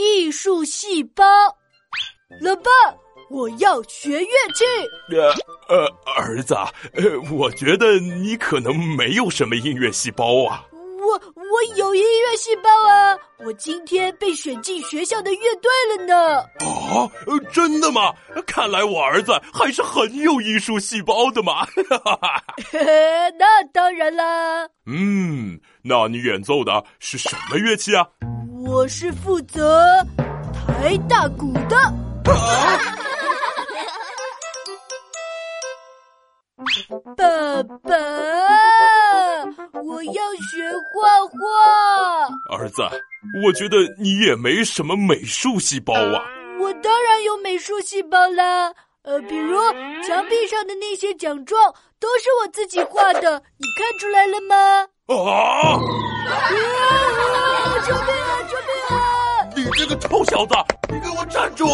艺术细胞。老爸，我要学乐器。呃呃，儿子，呃，我觉得你可能没有什么音乐细胞啊。我我有音乐细胞啊！我今天被选进学校的乐队了呢。啊，真的吗？看来我儿子还是很有艺术细胞的嘛。那当然啦。嗯，那你演奏的是什么乐器啊？我是负责抬大鼓的。爸爸，我要学画画。儿子，我觉得你也没什么美术细胞啊。我当然有美术细胞啦，呃，比如墙壁上的那些奖状都是我自己画的，你看出来了吗？啊！你这个臭小子，你给我站住！